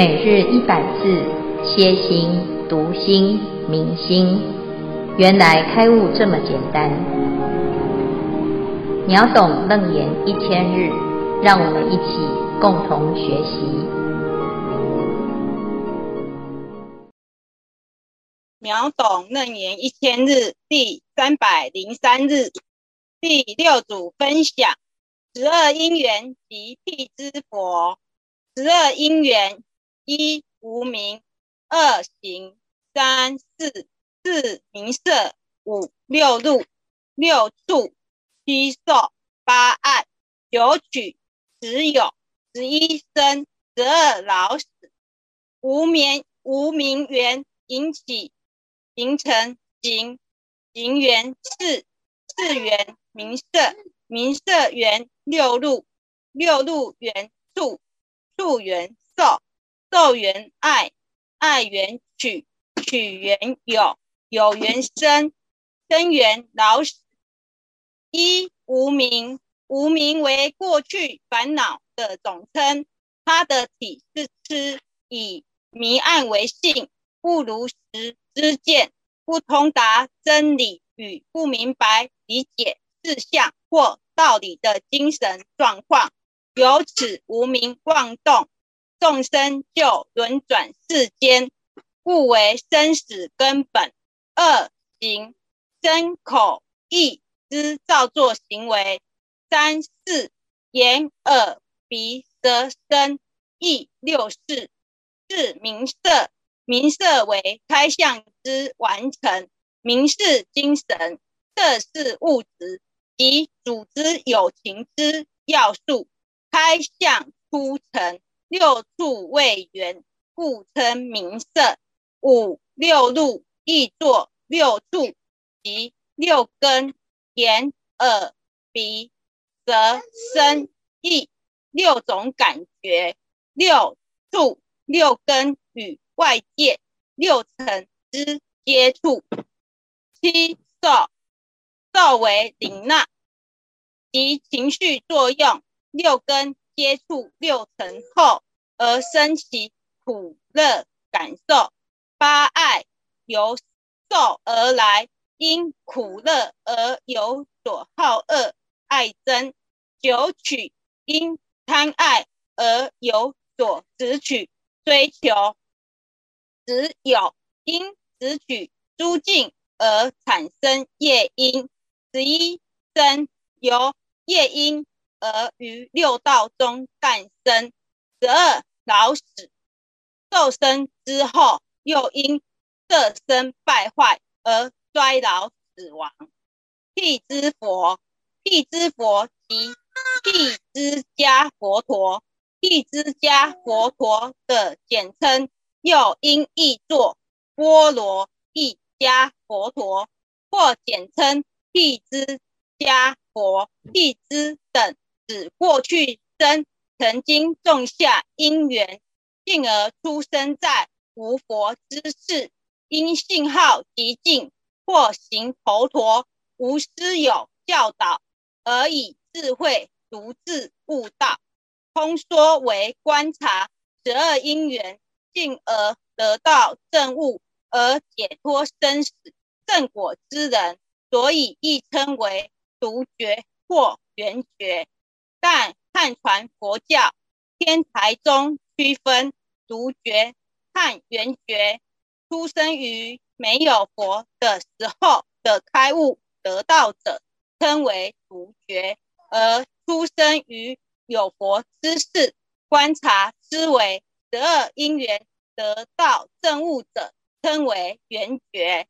每日一百字，歇心、读心、明心，原来开悟这么简单。秒懂楞严一千日，让我们一起共同学习。秒懂楞严一千日第三百零三日，第六组分享：十二因缘及辟支佛。十二因缘。一无名，二行，三四，四名色，五六入，六处，七受，八爱，九取，十有，十一生，十二老死。无明无名缘引起形成行，行缘四四缘名色，名色缘六入，六入缘处，处缘受。受缘爱，爱缘取，取缘有，有缘生，生缘老死。一无明，无名为过去烦恼的总称，它的体是痴，以迷暗为性，不如实知见，不通达真理与不明白理解事相或道理的精神状况，由此无明妄动。众生就轮转世间，故为生死根本。二行，身口意之造作行为。三识，眼耳鼻舌身意六识。四名色，名色为开相之完成。名是精神，色是物质，即组织有情之要素。开相出成。六处为缘，故称名色。五六路亦作六处，即六根：眼、耳、鼻、舌、身、意六种感觉。六处六根与外界六层之接触。七受受为领纳，即情绪作用。六根。接触六尘后而生起苦乐感受，八爱由受而来，因苦乐而有所好恶爱憎；九取。因贪爱而有所执取。追求；十有因执取。诸境而产生业因；十一生由业因。而于六道中诞生，十二老死，受生之后又因色身败坏而衰老死亡。辟支佛，辟支佛即辟支迦佛陀，辟支迦佛陀的简称，又音译作波罗蜜迦佛陀，或简称辟支迦佛、辟支等。指过去生曾经种下因缘，进而出生在无佛之世，因信好极净或行头陀，无师友教导，而以智慧独自悟道。通说为观察十二因缘，进而得到证悟而解脱生死正果之人，所以亦称为独觉或圆觉。但汉传佛教天台中区分独觉和圆觉，出生于没有佛的时候的开悟得道者称为独觉，而出生于有佛之世观察思维十二因缘得道证悟者称为圆觉。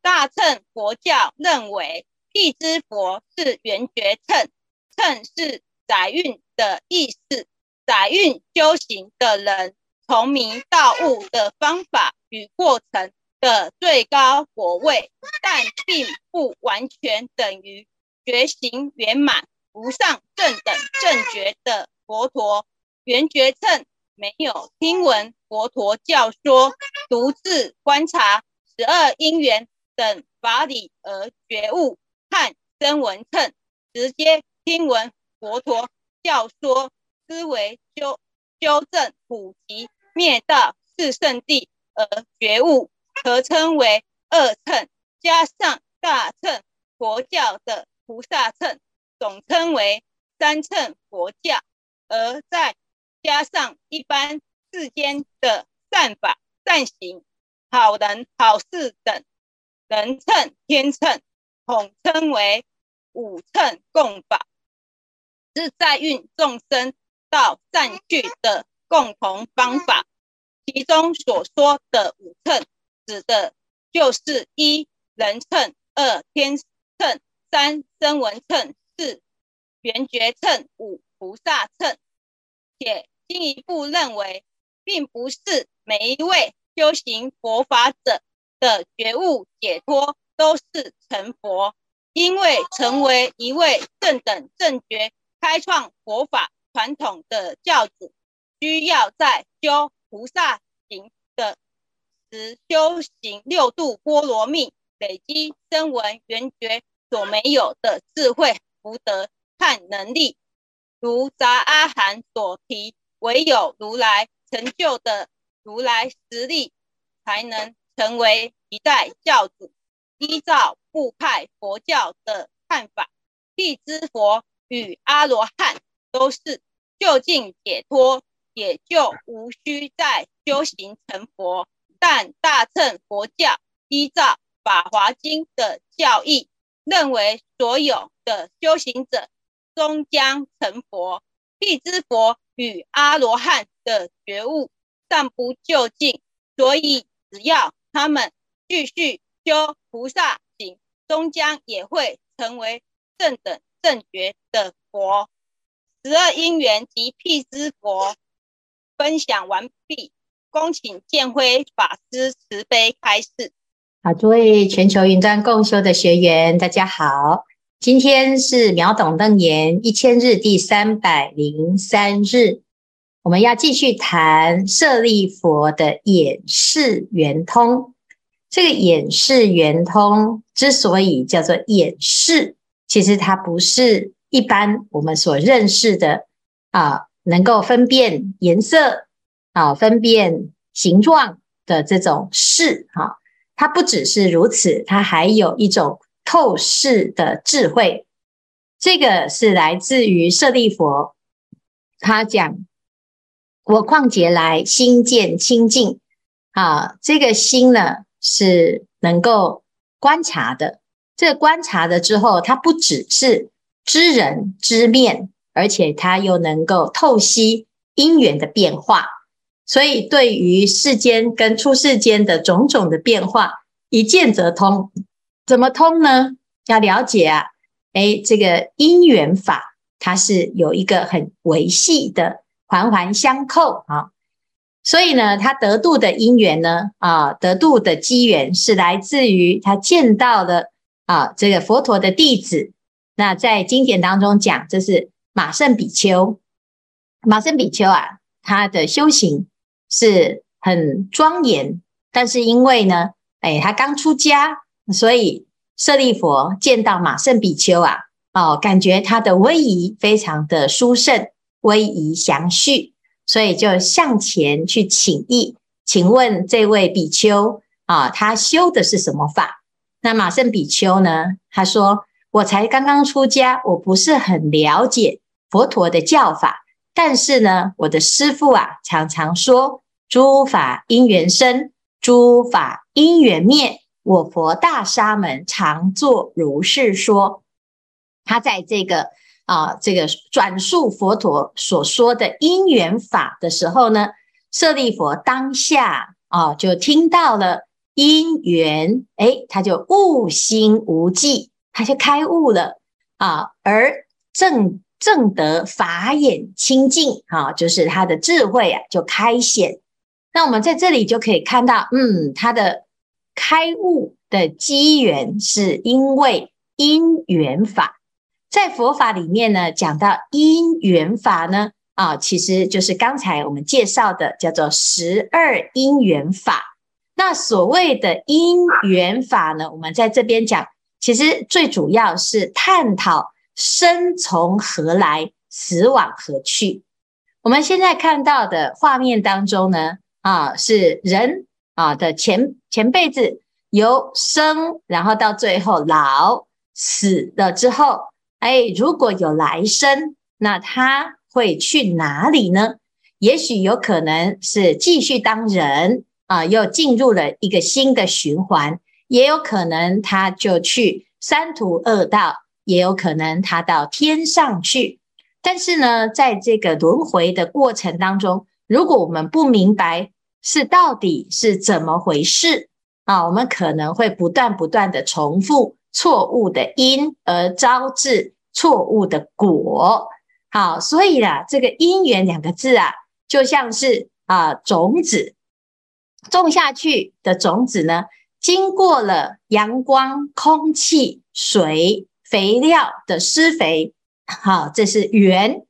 大乘佛教认为辟支佛是圆觉乘。乘是载运的意思，载运修行的人从明到悟的方法与过程的最高果位，但并不完全等于觉行圆满无上正等正觉的佛陀。圆觉乘没有听闻佛陀教说，独自观察十二因缘等法理而觉悟，看声闻乘直接。听闻佛陀教说，思维修修正普及灭道四圣地而觉悟，合称为二乘，加上大乘佛教的菩萨乘，总称为三乘佛教，而再加上一般世间的善法、善行、好人好事等人乘、天乘，统称为五乘共法，是在运众生到善趣的共同方法。其中所说的五乘，指的就是一人乘、二天乘、三声闻乘、四缘觉乘、五菩萨乘。且进一步认为，并不是每一位修行佛法者的觉悟解脱都是成佛，因为成为一位正等正觉、开创佛法传统的教主，需要在修菩萨行的时修行六度波罗蜜，累积声闻缘觉所没有的智慧、福德和能力。如杂阿含所提，唯有如来成就的如来实力，才能成为一代教主。依照部派佛教的看法，辟支佛与阿罗汉都是究竟解脱，也就无需再修行成佛。但大乘佛教依照《法华经》的教义，认为所有的修行者。终将成佛，辟支佛与阿罗汉的觉悟尚不究竟，所以只要他们继续修菩萨行，终将也会成为正等正觉的佛。十二因缘及辟支佛分享完毕，恭请建辉法师慈悲开示。好，诸位全球云端共修的学员，大家好。今天是秒懂楞严一千日第三百零三日，我们要继续谈舍利佛的演示圆通。这个演示圆通之所以叫做演示，其实它不是一般我们所认识的啊，能够分辨颜色啊，分辨形状的这种视哈。它不只是如此，它还有一种。透视的智慧，这个是来自于舍利弗。他讲：“我况劫来心见清净啊，这个心呢是能够观察的。这观察了之后，它不只是知人知面，而且它又能够透析因缘的变化。所以，对于世间跟出世间的种种的变化，一见则通。”怎么通呢？要了解啊，诶，这个因缘法它是有一个很维系的环环相扣啊，所以呢，他得度的因缘呢，啊，得度的机缘是来自于他见到了啊，这个佛陀的弟子。那在经典当中讲，这是马胜比丘。马胜比丘啊，他的修行是很庄严，但是因为呢，诶，他刚出家。所以舍利弗见到马胜比丘啊，哦，感觉他的威仪非常的殊胜，威仪祥序，所以就向前去请益，请问这位比丘啊，他修的是什么法？那马胜比丘呢，他说：我才刚刚出家，我不是很了解佛陀的教法，但是呢，我的师父啊，常常说诸法因缘生，诸法因缘灭。我佛大沙门常作如是说，他在这个啊这个转述佛陀所说的因缘法的时候呢，舍利佛当下啊就听到了因缘，诶，他就悟心无记，他就开悟了啊，而正正得法眼清净啊，就是他的智慧啊就开显。那我们在这里就可以看到，嗯，他的。开悟的机缘是因为因缘法，在佛法里面呢，讲到因缘法呢，啊，其实就是刚才我们介绍的叫做十二因缘法。那所谓的因缘法呢，我们在这边讲，其实最主要是探讨生从何来，死往何去。我们现在看到的画面当中呢，啊，是人啊的前前辈子由生，然后到最后老死了之后，哎，如果有来生，那他会去哪里呢？也许有可能是继续当人啊，又进入了一个新的循环；也有可能他就去三途恶道，也有可能他到天上去。但是呢，在这个轮回的过程当中，如果我们不明白是到底是怎么回事啊，我们可能会不断不断的重复错误的因，而招致错误的果。好，所以啦，这个因缘两个字啊。就像是啊，种子种下去的种子呢，经过了阳光、空气、水、肥料的施肥，好，这是缘，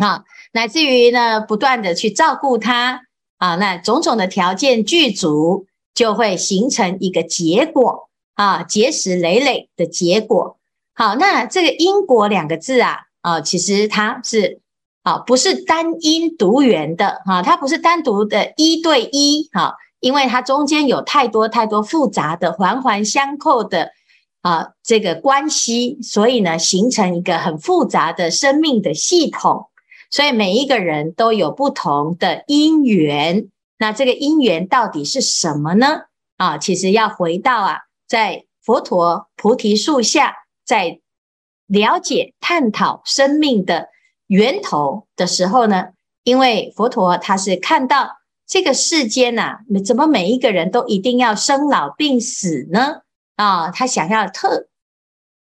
好，乃至于呢，不断的去照顾它啊，那种种的条件具足，就会形成一个结果啊，结实累累的结果。好，那这个因果两个字啊，啊，其实它是。啊，不是单因独缘的哈，它不是单独的一对一哈，因为它中间有太多太多复杂的环环相扣的啊这个关系，所以呢，形成一个很复杂的生命的系统。所以每一个人都有不同的因缘，那这个因缘到底是什么呢？啊，其实要回到啊，在佛陀菩提树下，在了解探讨生命的。源头的时候呢，因为佛陀他是看到这个世间呐、啊，怎么每一个人都一定要生老病死呢？啊，他想要特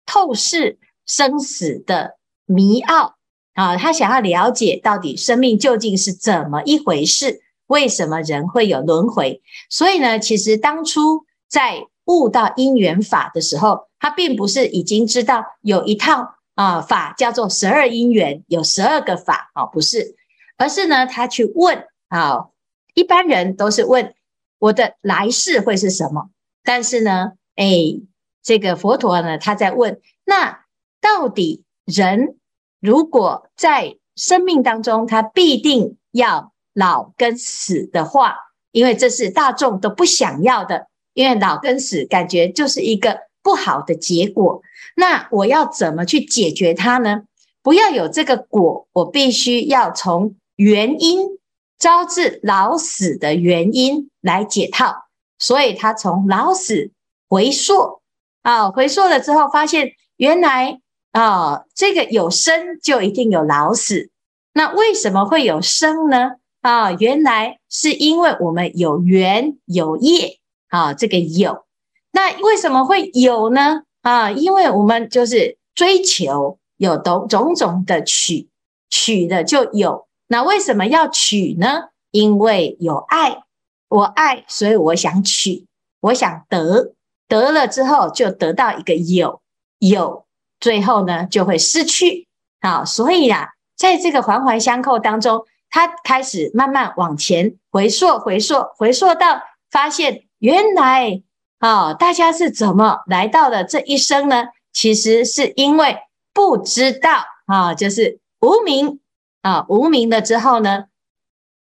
透视生死的迷奥啊，他想要了解到底生命究竟是怎么一回事，为什么人会有轮回？所以呢，其实当初在悟到因缘法的时候，他并不是已经知道有一套。啊，法叫做十二因缘，有十二个法啊，不是，而是呢，他去问啊，一般人都是问我的来世会是什么，但是呢，哎，这个佛陀呢，他在问，那到底人如果在生命当中，他必定要老跟死的话，因为这是大众都不想要的，因为老跟死感觉就是一个不好的结果。那我要怎么去解决它呢？不要有这个果，我必须要从原因招致老死的原因来解套。所以他从老死回溯啊，回溯了之后，发现原来啊，这个有生就一定有老死。那为什么会有生呢？啊，原来是因为我们有缘有业啊，这个有。那为什么会有呢？啊，因为我们就是追求有种种种的取，取的就有。那为什么要取呢？因为有爱，我爱，所以我想取，我想得，得了之后就得到一个有，有，最后呢就会失去。啊，所以呀、啊，在这个环环相扣当中，他开始慢慢往前回溯，回溯，回溯到发现原来。啊、哦，大家是怎么来到的这一生呢？其实是因为不知道啊、就是无名啊，无名了之后呢，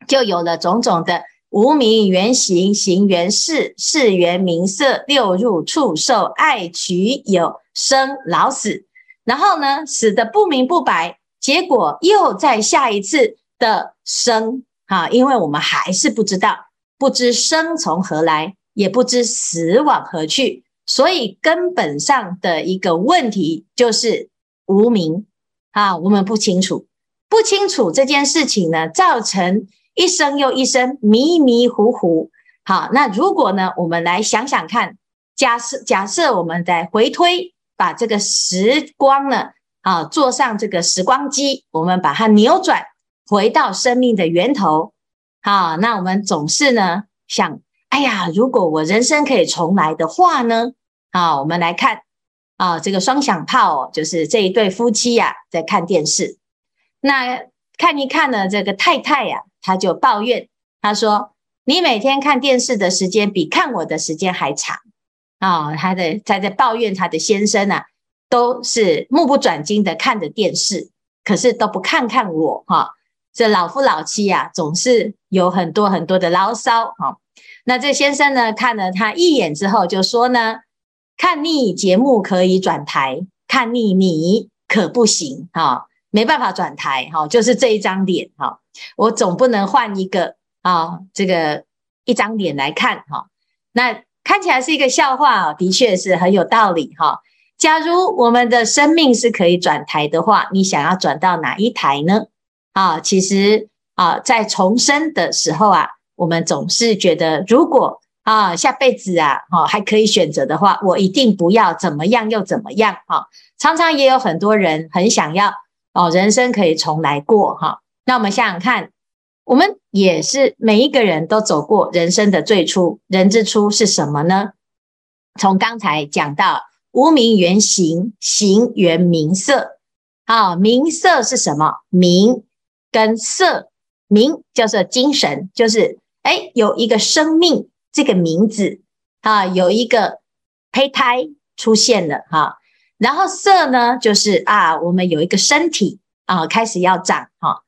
就有了种种的无明缘行，行缘识，识缘名色，六入触受，爱取有，生老死，然后呢，死得不明不白，结果又在下一次的生啊，因为我们还是不知道，不知生从何来。也不知死往何去，所以根本上的一个问题就是无明啊，我们不清楚，不清楚这件事情呢，造成一生又一生迷迷糊糊。好，那如果呢，我们来想想看，假设假设我们再回推，把这个时光呢，啊，坐上这个时光机，我们把它扭转，回到生命的源头。好，那我们总是呢想。哎呀，如果我人生可以重来的话呢？啊，我们来看啊，这个双响炮哦，就是这一对夫妻呀，在看电视。那看一看呢，这个太太呀，她就抱怨，她说：“你每天看电视的时间比看我的时间还长。”啊，她的她在抱怨她的先生啊，都是目不转睛的看着电视，可是都不看看我哈。这老夫老妻啊，总是有很多很多的牢骚哈。那这先生呢，看了他一眼之后，就说呢：“看腻节目可以转台，看腻你可不行哈，没办法转台哈，就是这一张脸哈，我总不能换一个啊，这个一张脸来看哈。那看起来是一个笑话啊，的确是很有道理哈。”假如我们的生命是可以转台的话，你想要转到哪一台呢？啊，其实啊，在重生的时候啊，我们总是觉得，如果啊下辈子啊，哈还可以选择的话，我一定不要怎么样又怎么样。哈，常常也有很多人很想要哦，人生可以重来过。哈，那我们想想看，我们也是每一个人都走过人生的最初，人之初是什么呢？从刚才讲到。无名原形，形原名色。啊，名色是什么？名跟色，名叫做精神，就是哎，有一个生命这个名字啊，有一个胚胎出现了哈、然后色呢，就是啊，我们有一个身体啊，开始要长哈、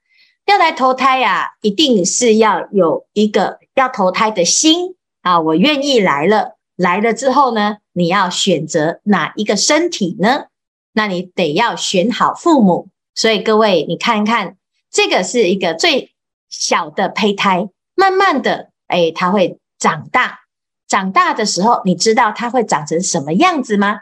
要来投胎呀、啊，一定是要有一个要投胎的心啊，我愿意来了。来了之后呢，你要选择哪一个身体呢？那你得要选好父母。所以各位，你看看，这个是一个最小的胚胎，慢慢的，哎，它会长大。长大的时候，你知道它会长成什么样子吗？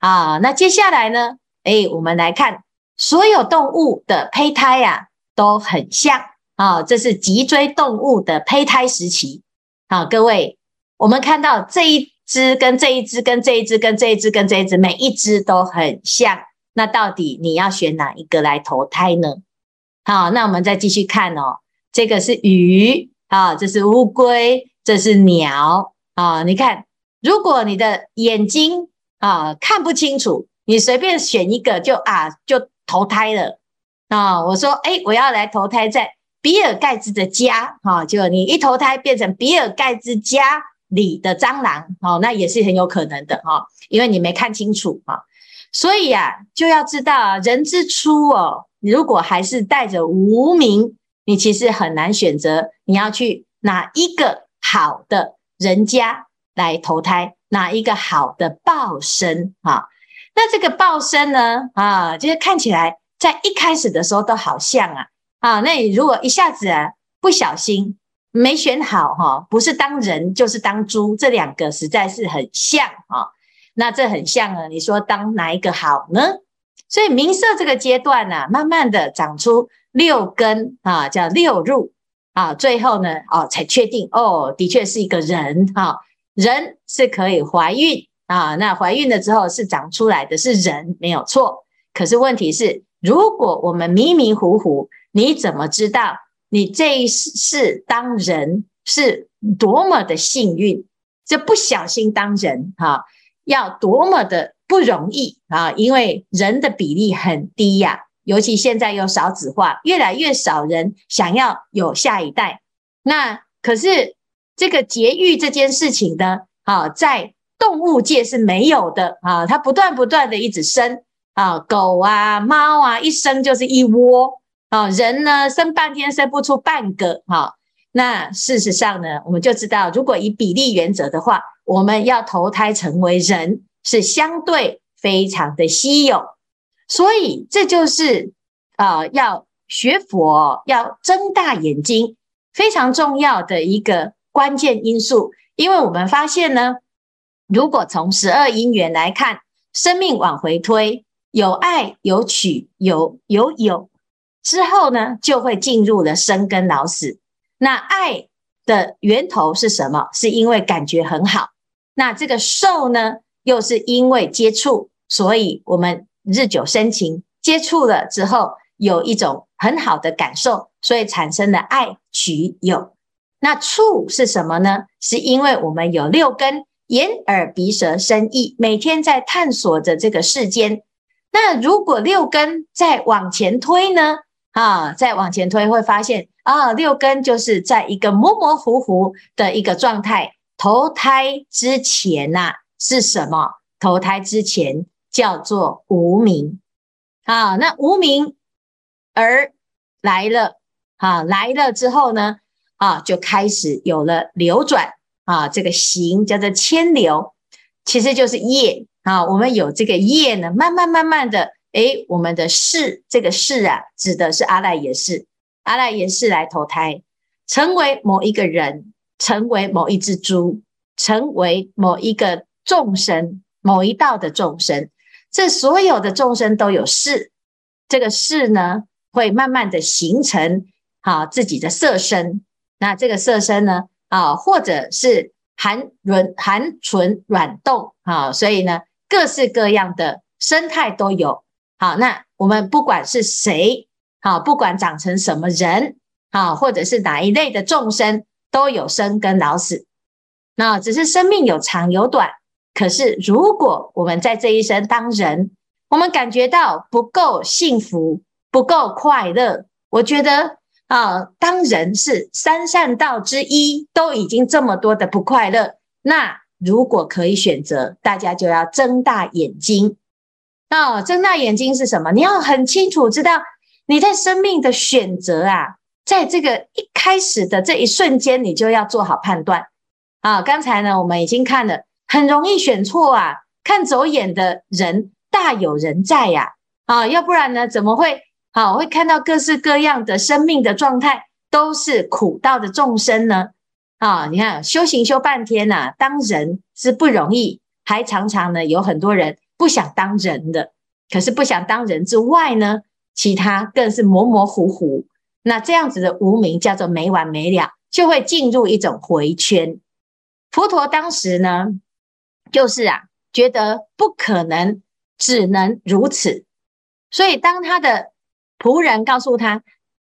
啊，那接下来呢？哎，我们来看，所有动物的胚胎呀、都很像啊。这是脊椎动物的胚胎时期。好，各位。我们看到这一只跟这一只跟这一只跟这一只跟这一只，每一只都很像。那到底你要选哪一个来投胎呢？好，那我们再继续看哦。这个是鱼啊，这是乌龟，这是鸟啊。你看，如果你的眼睛啊看不清楚，你随便选一个就啊就投胎了啊。我说，哎，我要来投胎在比尔盖茨的家哈，就你一投胎变成比尔盖茨家。里的蟑螂，哦，那也是很有可能的哈，因为你没看清楚哈，所以呀，就要知道人之初哦，如果还是带着无明，你其实很难选择你要去哪一个好的人家来投胎，哪一个好的报身哈。那这个报身呢，啊，就是看起来在一开始的时候都好像啊，啊，那你如果一下子啊不小心。没选好哈，不是当人就是当猪，这两个实在是很像哈。那这很像啊，你说当哪一个好呢？所以名色这个阶段呢，慢慢的长出六根啊，叫六入啊，最后呢，哦，才确定哦，的确是一个人哈。人是可以怀孕啊，那怀孕了之后是长出来的是人，没有错。可是问题是，如果我们迷迷糊糊，你怎么知道？你这一世当人是多么的幸运，这不小心当人哈，要多么的不容易啊！因为人的比例很低呀，尤其现在又少子化，越来越少人想要有下一代。那可是这个节育这件事情呢，啊，在动物界是没有的啊，它不断不断的一直生啊，狗啊、猫啊，一生就是一窝。啊，人呢生半天生不出半个哈，那事实上呢，我们就知道，如果以比例原则的话，我们要投胎成为人是相对非常的稀有，所以这就是啊，要学佛要睁大眼睛，非常重要的一个关键因素，因为我们发现呢，如果从十二因缘来看，生命往回推，有爱有取有有有。之后呢，就会进入了生跟老死。那爱的源头是什么？是因为感觉很好。那这个受呢，又是因为接触，所以我们日久生情，接触了之后有一种很好的感受，所以产生了爱取有。那触是什么呢？是因为我们有六根，眼耳鼻舌身意，每天在探索着这个世间。那如果六根再往前推呢？啊，再往前推会发现啊，六根就是在一个模模糊糊的一个状态。投胎之前呐、啊，是什么？投胎之前叫做无名。啊，那无名而来了啊，来了之后呢，啊，就开始有了流转啊，这个行叫做迁流，其实就是业啊。我们有这个业呢，慢慢慢慢的，诶，我们的世这个世啊，指的是阿赖耶识，阿赖耶识来投胎，成为某一个人，成为某一只猪，成为某一个众生，某一道的众生。这所有的众生都有事，这个事呢，会慢慢的形成好自己的色身。那这个色身呢，啊，或者是含润含纯软动啊，所以呢，各式各样的生态都有。好，那我们不管是谁，好，不管长成什么人，啊，或者是哪一类的众生，都有生跟老死。那只是生命有长有短。可是，如果我们在这一生当人，我们感觉到不够幸福、不够快乐，我觉得啊，当人是三善道之一，都已经这么多的不快乐。那如果可以选择，大家就要睁大眼睛。啊，睁大眼睛是什么？你要很清楚知道你在生命的选择啊，在这个一开始的这一瞬间，你就要做好判断。啊，刚才呢，我们已经看了。很容易选错啊！看走眼的人大有人在呀，啊，要不然呢，怎么会好会看到各式各样的生命的状态都是苦道的众生呢？啊，你看修行修半天呐，当人是不容易，还常常呢有很多人不想当人的，可是不想当人之外呢，其他更是模模糊糊。那这样子的无名叫做没完没了，就会进入一种回圈。佛陀当时呢。就是啊，觉得不可能，只能如此。所以当他的仆人告诉他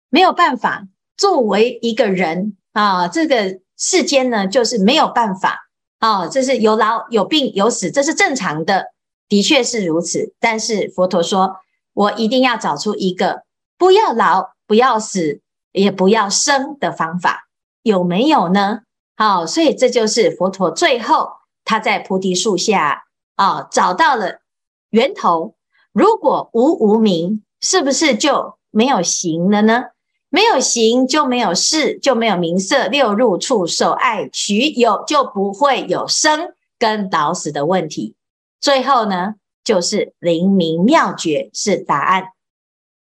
没有办法，作为一个人啊，这个世间呢，就是没有办法啊，这是有老有病有死，这是正常的，的确是如此。但是佛陀说，我一定要找出一个不要老、不要死、也不要生的方法，有没有呢？好，所以这就是佛陀最后。他在菩提树下啊，找到了源头。如果无无明，是不是就没有行了呢？没有行就没有事，就没有名色六入触受爱取有，就不会有生跟老死的问题。最后呢，就是灵明妙觉是答案。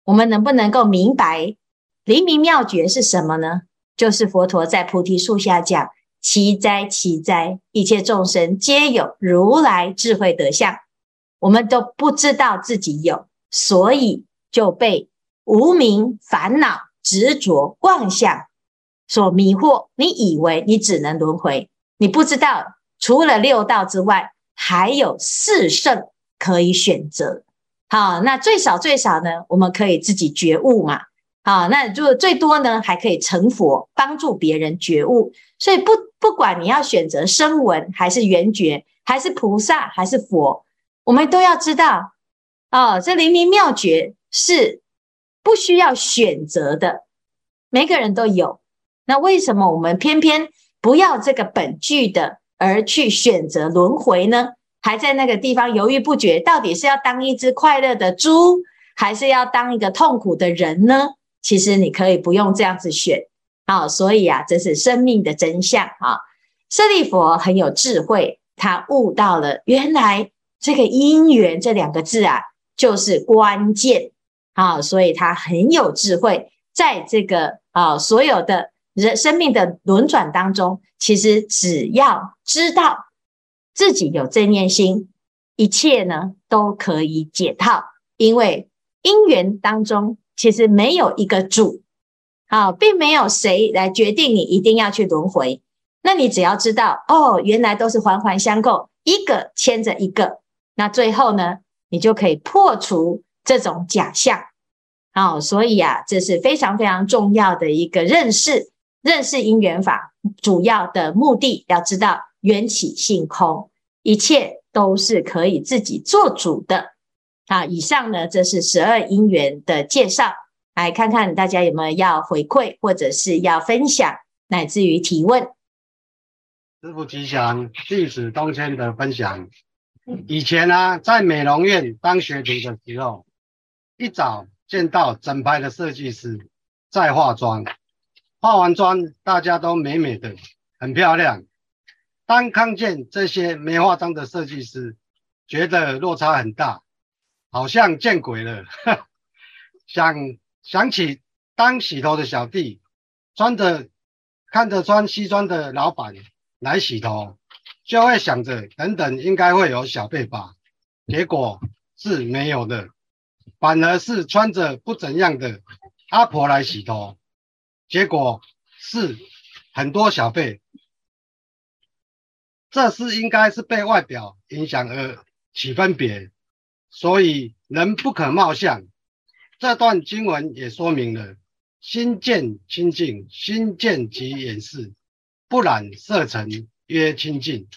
我们能不能够明白灵明妙觉是什么呢？就是佛陀在菩提树下讲。奇哉，奇哉！一切众生皆有如来智慧德相，我们都不知道自己有，所以就被无明烦恼、执着、妄想所迷惑。你以为你只能轮回，你不知道除了六道之外，还有四圣可以选择。好，那最少最少呢，我们可以自己觉悟嘛。啊，那就最多呢，还可以成佛，帮助别人觉悟。所以不不管你要选择声闻，还是缘觉，还是菩萨，还是佛，我们都要知道，哦，这灵明妙觉是不需要选择的，每个人都有。那为什么我们偏偏不要这个本具的，而去选择轮回呢？还在那个地方犹豫不决，到底是要当一只快乐的猪，还是要当一个痛苦的人呢？其实你可以不用这样子选，啊，所以啊，这是生命的真相啊。舍利弗很有智慧，他悟到了原来这个因缘这两个字啊，就是关键啊，所以他很有智慧，在这个啊所有的人生命的轮转当中，其实只要知道自己有正念心，一切呢都可以解套，因为因缘当中。其实没有一个主，好，并没有谁来决定你一定要去轮回。那你只要知道，哦，原来都是环环相扣，一个牵着一个。那最后呢，你就可以破除这种假象。好，所以啊，这是非常非常重要的一个认识，认识因缘法主要的目的，要知道缘起性空，一切都是可以自己做主的。好，以上呢，这是十二因缘的介绍，来看看大家有没有要回馈，或者是要分享，乃至于提问。师傅吉祥，弟子东迁的分享。以前呢、啊，在美容院当学徒的时候，一早见到整排的设计师在化妆，化完妆大家都美美的，很漂亮。当看见这些没化妆的设计师，觉得落差很大，好像见鬼了。想想起当洗头的小弟，穿着看着穿西装的老板来洗头，就会想着等等应该会有小费吧，结果是没有的。反而是穿着不怎样的阿婆来洗头，结果是很多小费。这是应该是被外表影响而起分别，所以人不可貌相。这段经文也说明了心见清净，心见即掩饰，不染色尘曰清净。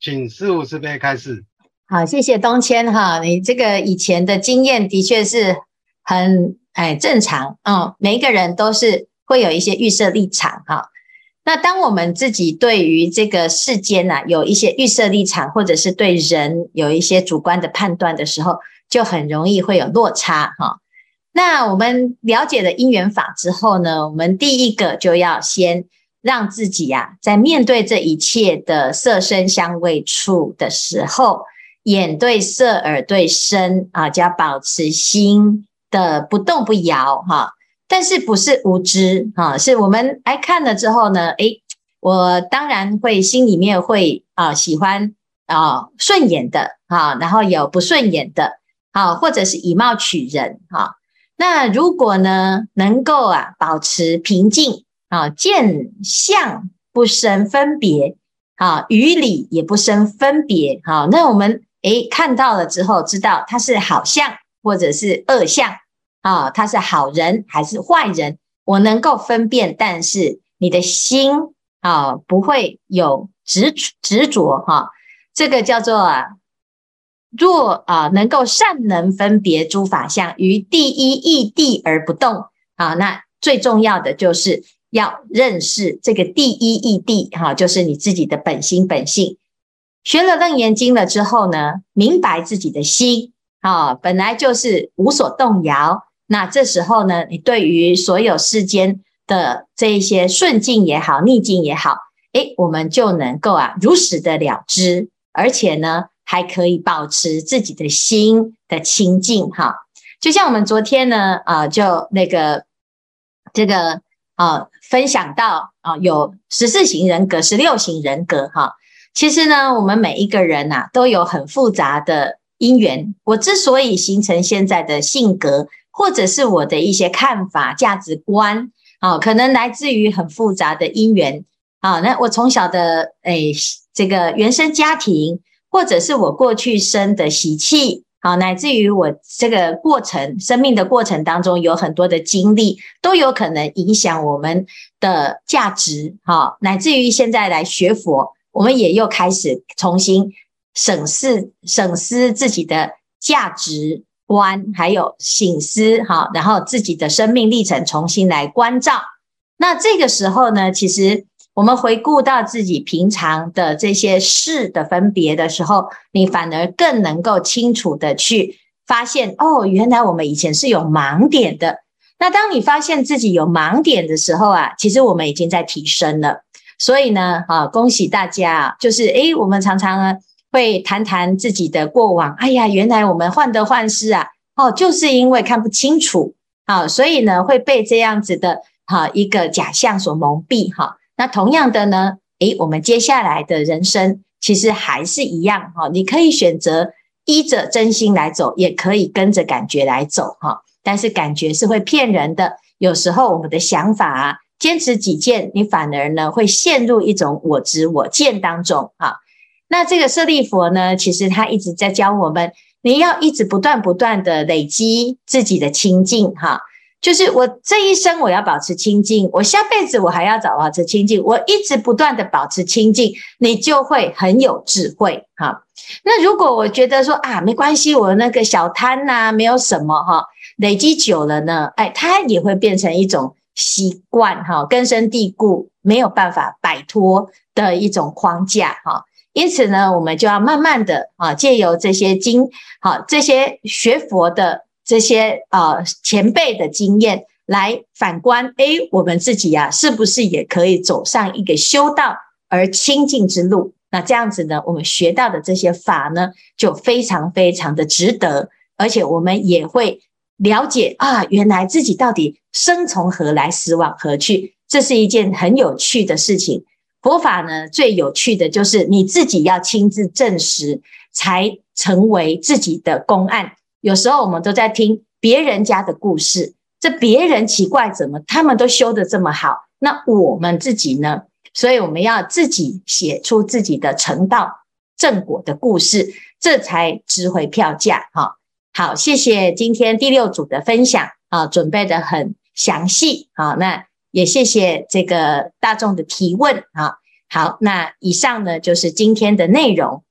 请师父慈悲开示。好，谢谢东谦哈，你这个以前的经验的确是很哎正常啊、哦，每一个人都是会有一些预设立场哈。那当我们自己对于这个世间呐、啊、有一些预设立场，或者是对人有一些主观的判断的时候，就很容易会有落差哈。那我们了解了因缘法之后呢，我们第一个就要先让自己呀、啊，在面对这一切的色声香味触的时候。眼对色，耳对声啊，就要保持心的不动不摇哈。但是不是无知哈，是我们来看了之后呢，诶，我当然会心里面会啊喜欢啊顺眼的啊，然后有不顺眼的啊，或者是以貌取人哈。那如果呢能够啊保持平静啊，见相不生分别啊，于理也不生分别啊，那我们。诶，看到了之后，知道它是好相或者是恶相啊，他是好人还是坏人，我能够分辨。但是你的心啊，不会有执执着哈，这个叫做啊，若啊能够善能分别诸法相，于第一义谛而不动啊。那最重要的就是要认识这个第一义谛哈，就是你自己的本心本性。学了楞严经了之后呢，明白自己的心啊，本来就是无所动摇。那这时候呢，你对于所有世间的这一些顺境也好，逆境也好，诶，我们就能够啊如实的了知，而且呢，还可以保持自己的心的清净哈。就像我们昨天呢，啊，就那个这个啊，分享到啊，有十四型人格、十六型人格哈。其实呢，我们每一个人呐、啊，都有很复杂的因缘。我之所以形成现在的性格，或者是我的一些看法、价值观，啊，可能来自于很复杂的因缘。啊，那我从小的诶，这个原生家庭，或者是我过去生的习气，啊，乃至于我这个过程、生命的过程当中有很多的经历，都有可能影响我们的价值。哈，乃至于现在来学佛。我们也又开始重新审视、审视自己的价值观，还有醒思哈，然后自己的生命历程重新来关照。那这个时候呢，其实我们回顾到自己平常的这些事的分别的时候，你反而更能够清楚的去发现，哦，原来我们以前是有盲点的。那当你发现自己有盲点的时候啊，其实我们已经在提升了。所以呢，啊，恭喜大家！就是，诶，我们常常呢会谈谈自己的过往。哎呀，原来我们患得患失啊，哦，就是因为看不清楚，啊，所以呢会被这样子的哈一个假象所蒙蔽，哈。那同样的呢，诶，我们接下来的人生其实还是一样，哈，你可以选择依着真心来走，也可以跟着感觉来走，哈。但是感觉是会骗人的，有时候我们的想法啊。坚持己见，你反而呢会陷入一种我执我见当中哈。那这个舍利佛呢，其实他一直在教我们，你要一直不断不断的累积自己的清净哈。就是我这一生我要保持清净，我下辈子我还要找保持清净，我一直不断的保持清净，你就会很有智慧哈。那如果我觉得说啊没关系，我那个小贪呐没有什么哈，累积久了呢，哎，它也会变成一种。习惯哈，根深蒂固，没有办法摆脱的一种框架哈。因此呢，我们就要慢慢的啊，借由这些经，好这些学佛的这些啊前辈的经验，来反观，诶，我们自己呀、啊，是不是也可以走上一个修道而清净之路？那这样子呢，我们学到的这些法呢，就非常非常的值得，而且我们也会了解啊，原来自己到底生从何来，死往何去，这是一件很有趣的事情。佛法呢，最有趣的就是你自己要亲自证实，才成为自己的公案。有时候我们都在听别人家的故事，这别人奇怪，怎么他们都修得这么好？那我们自己呢？所以我们要自己写出自己的成道正果的故事，这才值回票价。哈，好，谢谢今天第六组的分享啊，准备得很详细。好，那。也谢谢这个大众的提问啊，好，那以上呢就是今天的内容。